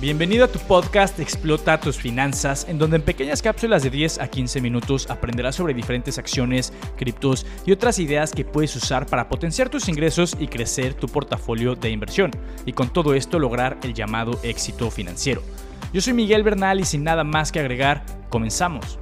Bienvenido a tu podcast Explota tus finanzas, en donde en pequeñas cápsulas de 10 a 15 minutos aprenderás sobre diferentes acciones, criptos y otras ideas que puedes usar para potenciar tus ingresos y crecer tu portafolio de inversión, y con todo esto lograr el llamado éxito financiero. Yo soy Miguel Bernal y sin nada más que agregar, comenzamos.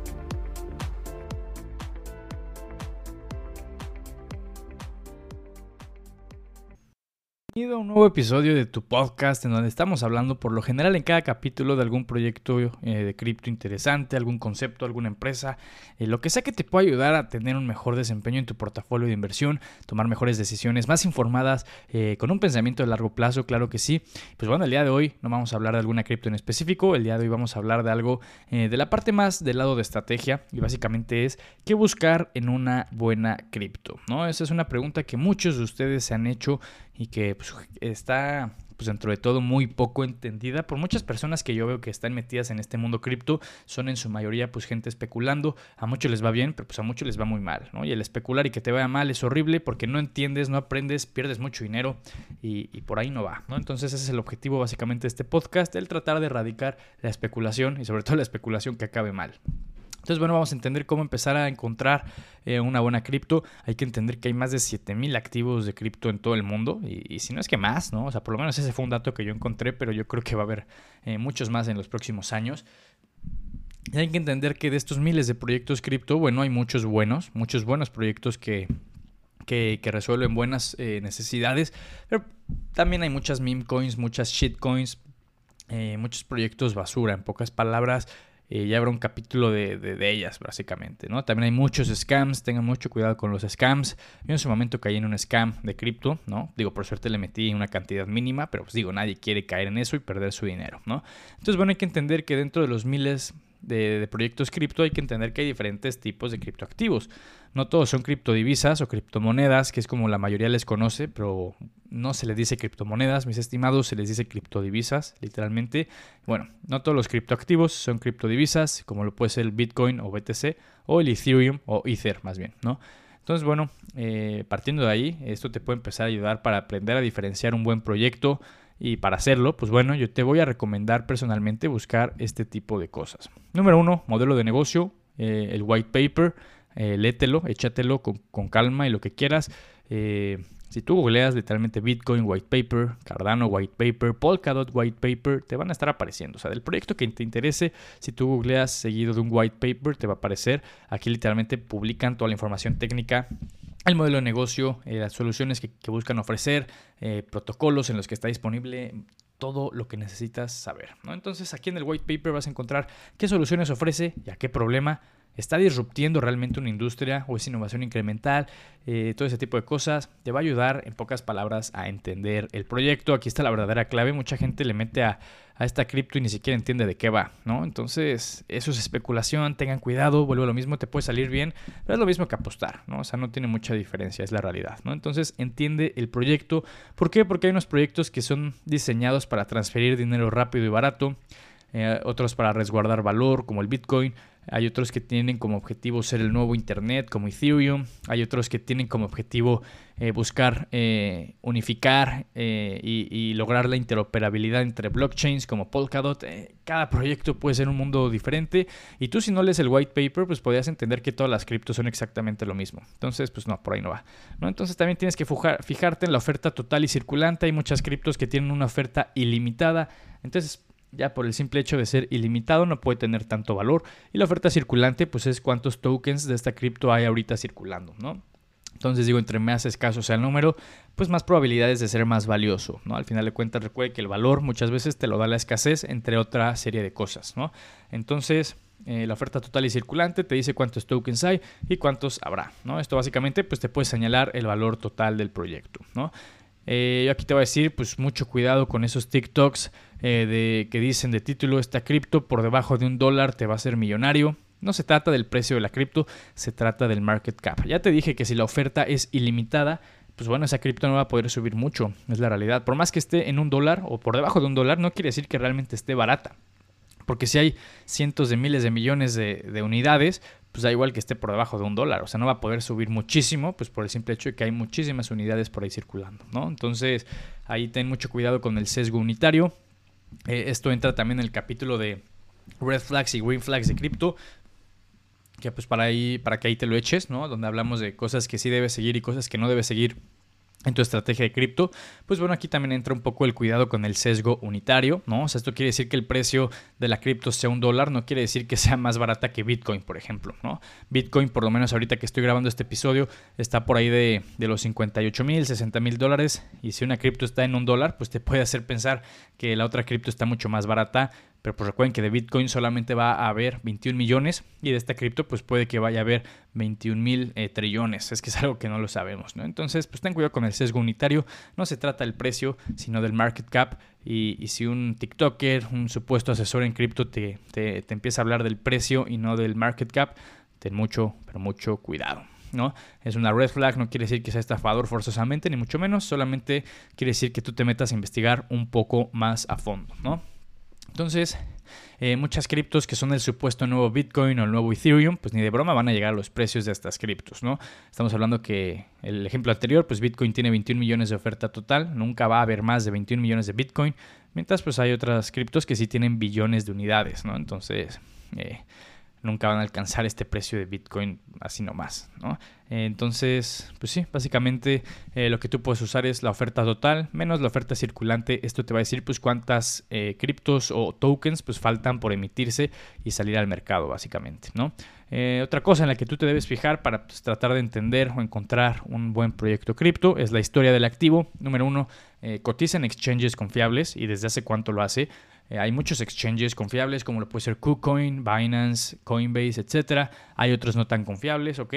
Bienvenido a un nuevo episodio de tu podcast en donde estamos hablando por lo general en cada capítulo de algún proyecto eh, de cripto interesante, algún concepto, alguna empresa, eh, lo que sea que te pueda ayudar a tener un mejor desempeño en tu portafolio de inversión, tomar mejores decisiones más informadas, eh, con un pensamiento de largo plazo, claro que sí. Pues bueno, el día de hoy no vamos a hablar de alguna cripto en específico, el día de hoy vamos a hablar de algo de la parte más del lado de estrategia y básicamente es qué buscar en una buena cripto, ¿no? Esa es una pregunta que muchos de ustedes se han hecho y que pues, está pues dentro de todo muy poco entendida por muchas personas que yo veo que están metidas en este mundo cripto son en su mayoría pues gente especulando a muchos les va bien pero pues a muchos les va muy mal ¿no? y el especular y que te vaya mal es horrible porque no entiendes no aprendes pierdes mucho dinero y, y por ahí no va ¿no? entonces ese es el objetivo básicamente de este podcast el tratar de erradicar la especulación y sobre todo la especulación que acabe mal entonces, bueno, vamos a entender cómo empezar a encontrar eh, una buena cripto. Hay que entender que hay más de 7000 activos de cripto en todo el mundo. Y, si no es que más, ¿no? O sea, por lo menos ese fue un dato que yo encontré, pero yo creo que va a haber eh, muchos más en los próximos años. Y hay que entender que de estos miles de proyectos cripto, bueno, hay muchos buenos, muchos buenos proyectos que, que, resuelven buenas eh, necesidades. Pero también hay muchas meme coins, muchas shitcoins, muchos proyectos basura, en pocas palabras. Eh, ya habrá un capítulo de, de, ellas, básicamente, ¿no? También hay muchos scams, tengan mucho cuidado con los scams. Yo en su momento caí en un scam de cripto, ¿no? Digo, por suerte le metí una cantidad mínima, pero pues digo, nadie quiere caer en eso y perder su dinero, ¿no? Entonces, bueno, hay que entender que dentro de los miles de, proyectos cripto hay que entender que hay diferentes tipos de criptoactivos. No todos son criptodivisas o criptomonedas, que es como la mayoría les conoce, pero no se les dice criptomonedas, mis estimados, se les dice criptodivisas, literalmente. Bueno, no todos los criptoactivos son criptodivisas, como lo puede ser el Bitcoin o BTC, o el Ethereum o Ether más bien, ¿no? Entonces, bueno, eh, partiendo de ahí, esto te puede empezar a ayudar para aprender a diferenciar un buen proyecto y para hacerlo, pues bueno, yo te voy a recomendar personalmente buscar este tipo de cosas. Número uno, modelo de negocio, eh, el white paper, eh, lételo, échatelo con, calma y lo que quieras. Eh, si tú googleas literalmente Bitcoin White Paper, Cardano White Paper, Polkadot White Paper, te van a estar apareciendo. O sea, del proyecto que te interese, si tú googleas seguido de un White Paper, te va a aparecer. Aquí literalmente publican toda la información técnica el modelo de negocio, eh, las soluciones que, buscan ofrecer, eh, protocolos en los que está disponible todo lo que necesitas saber. Entonces aquí en el white paper vas a encontrar qué soluciones ofrece y a qué problema está disruptiendo realmente una industria o es innovación incremental, eh, todo ese tipo de cosas, te va a ayudar en pocas palabras a entender el proyecto. Aquí está la verdadera clave, mucha gente le mete a, esta cripto y ni siquiera entiende de qué va, ¿no? Entonces, eso es especulación, tengan cuidado, vuelvo a lo mismo, te puede salir bien, pero es lo mismo que apostar, ¿no? O sea, no tiene mucha diferencia, es la realidad. Entonces, entiende el proyecto. ¿Por qué? Porque hay unos proyectos que son diseñados para transferir dinero rápido y barato, eh, otros para resguardar valor, como el Bitcoin hay otros que tienen como objetivo ser el nuevo Internet, como Ethereum. Hay otros que tienen como objetivo eh, buscar eh, unificar eh, y, lograr la interoperabilidad entre blockchains, como Polkadot. cada proyecto puede ser un mundo diferente. Y tú si no lees el white paper, pues podrías entender que todas las criptos son exactamente lo mismo. Entonces, pues no, por ahí no va. Entonces también tienes que fijarte en la oferta total y circulante. Hay muchas criptos que tienen una oferta ilimitada. Entonces, ya por el simple hecho de ser ilimitado no puede tener tanto valor. Y la oferta circulante pues es cuántos tokens de esta cripto hay ahorita circulando, ¿no? Entonces digo, entre más escaso sea el número, pues más probabilidades de ser más valioso, ¿no? Al final de cuentas recuerde que el valor muchas veces te lo da la escasez, entre otra serie de cosas, ¿no? Entonces, eh, la oferta total y circulante te dice cuántos tokens hay y cuántos habrá, ¿no? Esto básicamente pues te puede señalar el valor total del proyecto, ¿no? Eh, yo aquí te voy a decir, pues mucho cuidado con esos TikToks eh, de, que dicen de título, esta cripto por debajo de un dólar te va a ser millonario. No se trata del precio de la cripto, se trata del market cap. Ya te dije que si la oferta es ilimitada, pues bueno, esa cripto no va a poder subir mucho, es la realidad. Por más que esté en un dólar o por debajo de un dólar, no quiere decir que realmente esté barata. Porque si hay cientos de miles de millones de, unidades, pues da igual que esté por debajo de un dólar. O sea, no va a poder subir muchísimo, pues por el simple hecho de que hay muchísimas unidades por ahí circulando, ¿no? Entonces, ahí ten mucho cuidado con el sesgo unitario. Eh, esto entra también en el capítulo de red flags y green flags de cripto que pues para ahí para que ahí te lo eches, ¿no? Donde hablamos de cosas que sí debes seguir y cosas que no debes seguir en tu estrategia de cripto, pues bueno, aquí también entra un poco el cuidado con el sesgo unitario, ¿no? O sea, esto quiere decir que el precio de la cripto sea un dólar, no quiere decir que sea más barata que Bitcoin, por ejemplo, ¿no? Bitcoin, por lo menos ahorita que estoy grabando este episodio, está por ahí de, de los 58 mil, 60 mil dólares, y si una cripto está en un dólar, pues te puede hacer pensar que la otra cripto está mucho más barata pero pues recuerden que de Bitcoin solamente va a haber 21 millones y de esta cripto pues puede que vaya a haber 21 mil eh, trillones. Es que es algo que no lo sabemos, ¿no? Entonces pues ten cuidado con el sesgo unitario. No se trata del precio, sino del market cap. Y, si un TikToker, un supuesto asesor en cripto te, te, te empieza a hablar del precio y no del market cap, ten mucho, pero mucho cuidado. ¿no? Es una red flag, no quiere decir que sea estafador forzosamente, ni mucho menos, solamente quiere decir que tú te metas a investigar un poco más a fondo, ¿no? Entonces, eh, muchas criptos que son el supuesto nuevo Bitcoin o el nuevo Ethereum, pues ni de broma van a llegar a los precios de estas criptos, ¿no? Estamos hablando que el ejemplo anterior, pues Bitcoin tiene 21 millones de oferta total, nunca va a haber más de 21 millones de Bitcoin, mientras pues hay otras criptos que sí tienen billones de unidades, ¿no? Entonces, eh, nunca van a alcanzar este precio de Bitcoin así nomás, ¿no? Entonces, pues sí, básicamente eh, lo que tú puedes usar es la oferta total menos la oferta circulante. Esto te va a decir pues cuántas eh, criptos o tokens pues faltan por emitirse y salir al mercado, básicamente, ¿no? Eh, otra cosa en la que tú te debes fijar para pues, tratar de entender o encontrar un buen proyecto cripto es la historia del activo. Número uno, cotiza en exchanges confiables y desde hace cuánto lo hace. Eh, hay muchos exchanges confiables como lo puede ser KuCoin, Binance, Coinbase, etc. Hay otros no tan confiables, ¿ok?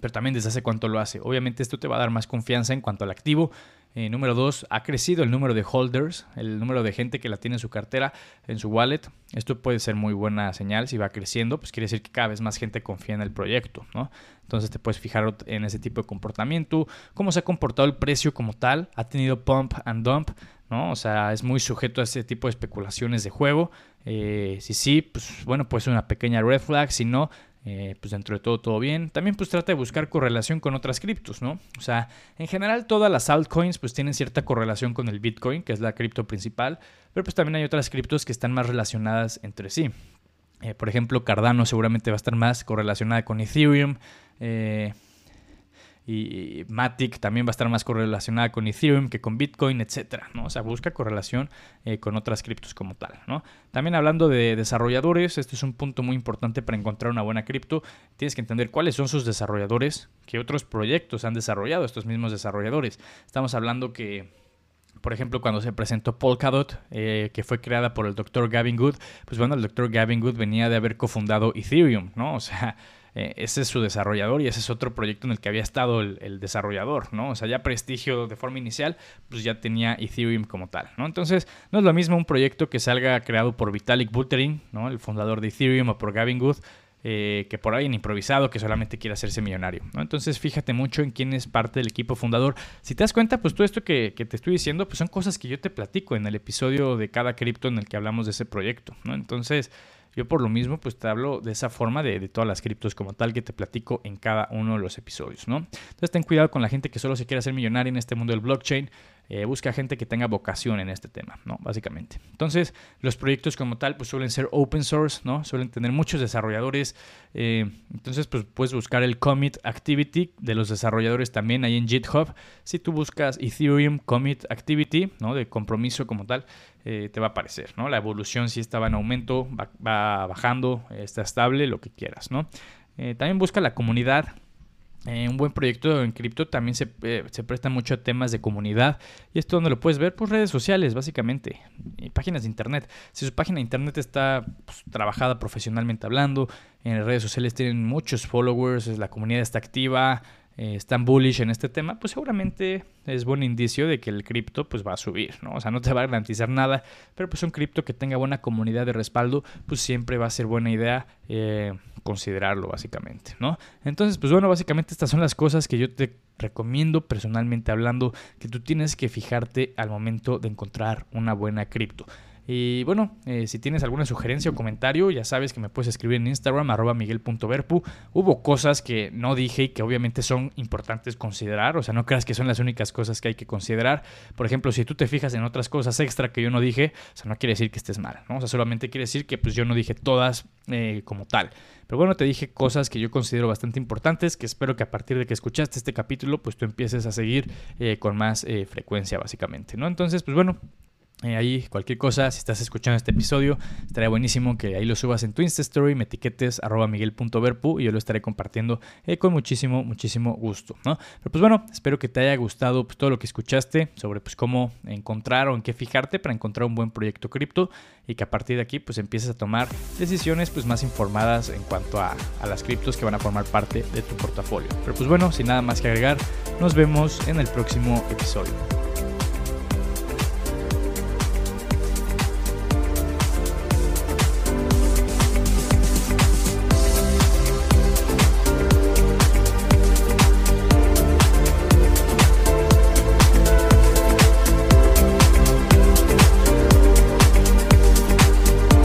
Pero también desde hace cuánto lo hace. Obviamente esto te va a dar más confianza en cuanto al activo. Eh, número dos, ha crecido el número de holders, el número de gente que la tiene en su cartera, en su wallet. Esto puede ser muy buena señal si va creciendo, pues quiere decir que cada vez más gente confía en el proyecto, ¿no? Entonces te puedes fijar en ese tipo de comportamiento, cómo se ha comportado el precio como tal, ha tenido pump and dump, ¿no? O sea, es muy sujeto a ese tipo de especulaciones de juego. Eh, si sí, pues bueno, puede ser una pequeña red flag, si no, eh, pues dentro de todo todo bien. También pues trata de buscar correlación con otras criptos, ¿no? O sea, en general todas las altcoins pues tienen cierta correlación con el Bitcoin, que es la cripto principal, pero pues también hay otras criptos que están más relacionadas entre sí. Eh, por ejemplo, Cardano seguramente va a estar más correlacionada con Ethereum. Eh, y Matic también va a estar más correlacionada con Ethereum que con Bitcoin, etcétera, ¿no? O sea, busca correlación eh, con otras criptos como tal, ¿no? También hablando de desarrolladores, este es un punto muy importante para encontrar una buena cripto. Tienes que entender cuáles son sus desarrolladores, qué otros proyectos han desarrollado estos mismos desarrolladores. Estamos hablando que por ejemplo, cuando se presentó Polkadot, eh, que fue creada por el doctor Gavin Good, pues bueno, el doctor Gavin Good venía de haber cofundado Ethereum, ¿no? O sea, eh, ese es su desarrollador y ese es otro proyecto en el que había estado el, desarrollador, ¿no? O sea, ya prestigio de forma inicial, pues ya tenía Ethereum como tal, ¿no? Entonces, no es lo mismo un proyecto que salga creado por Vitalik Buterin, ¿no? El fundador de Ethereum o por Gavin Good, eh, que por alguien improvisado que solamente quiere hacerse millonario. ¿no? Entonces fíjate mucho en quién es parte del equipo fundador. Si te das cuenta, pues todo esto que, que, te estoy diciendo, pues son cosas que yo te platico en el episodio de cada cripto en el que hablamos de ese proyecto. ¿no? Entonces, yo por lo mismo, pues te hablo de esa forma de, todas las criptos como tal que te platico en cada uno de los episodios, ¿no? Entonces ten cuidado con la gente que solo se quiere hacer millonaria en este mundo del blockchain. Eh, busca gente que tenga vocación en este tema, ¿no? Básicamente. Entonces, los proyectos como tal, pues suelen ser open source, ¿no? Suelen tener muchos desarrolladores. Eh, entonces, pues puedes buscar el commit activity de los desarrolladores también ahí en GitHub. Si tú buscas Ethereum commit activity, ¿no? De compromiso como tal, eh, te va a aparecer, ¿no? La evolución si estaba en aumento, va, va bajando, está estable, lo que quieras, ¿no? también busca la comunidad eh, un buen proyecto en cripto también se, eh, se, presta mucho a temas de comunidad. Y esto donde lo puedes ver, pues, redes sociales, básicamente. Y páginas de internet. Si su página de internet está pues, trabajada profesionalmente hablando, en redes sociales tienen muchos followers, la comunidad está activa, eh, están bullish en este tema, pues seguramente es buen indicio de que el cripto pues va a subir, ¿no? O sea, no te va a garantizar nada, pero pues un cripto que tenga buena comunidad de respaldo, pues siempre va a ser buena idea eh, considerarlo básicamente, ¿no? Entonces, pues bueno, básicamente estas son las cosas que yo te recomiendo personalmente hablando que tú tienes que fijarte al momento de encontrar una buena cripto. Y bueno, eh, si tienes alguna sugerencia o comentario, ya sabes que me puedes escribir en Instagram, arroba miguel.verpu. Hubo cosas que no dije y que obviamente son importantes considerar, o sea, no creas que son las únicas cosas que hay que considerar. Por ejemplo, si tú te fijas en otras cosas extra que yo no dije, o sea, no quiere decir que estés mal, ¿no? O sea, solamente quiere decir que pues yo no dije todas eh, como tal. Pero bueno, te dije cosas que yo considero bastante importantes, que espero que a partir de que escuchaste este capítulo, pues tú empieces a seguir eh, con más frecuencia, básicamente, ¿no? Entonces, pues bueno, eh, ahí cualquier cosa, si estás escuchando este episodio, estaría buenísimo que ahí lo subas en tu Insta Story, me etiquetes arroba miguel.verpu y yo lo estaré compartiendo eh, con muchísimo, muchísimo gusto, ¿no? Pero pues bueno, espero que te haya gustado pues, todo lo que escuchaste sobre pues cómo encontrar o en qué fijarte para encontrar un buen proyecto cripto y que a partir de aquí pues empieces a tomar decisiones pues más informadas en cuanto a, a las criptos que van a formar parte de tu portafolio. Pero pues bueno, sin nada más que agregar, nos vemos en el próximo episodio.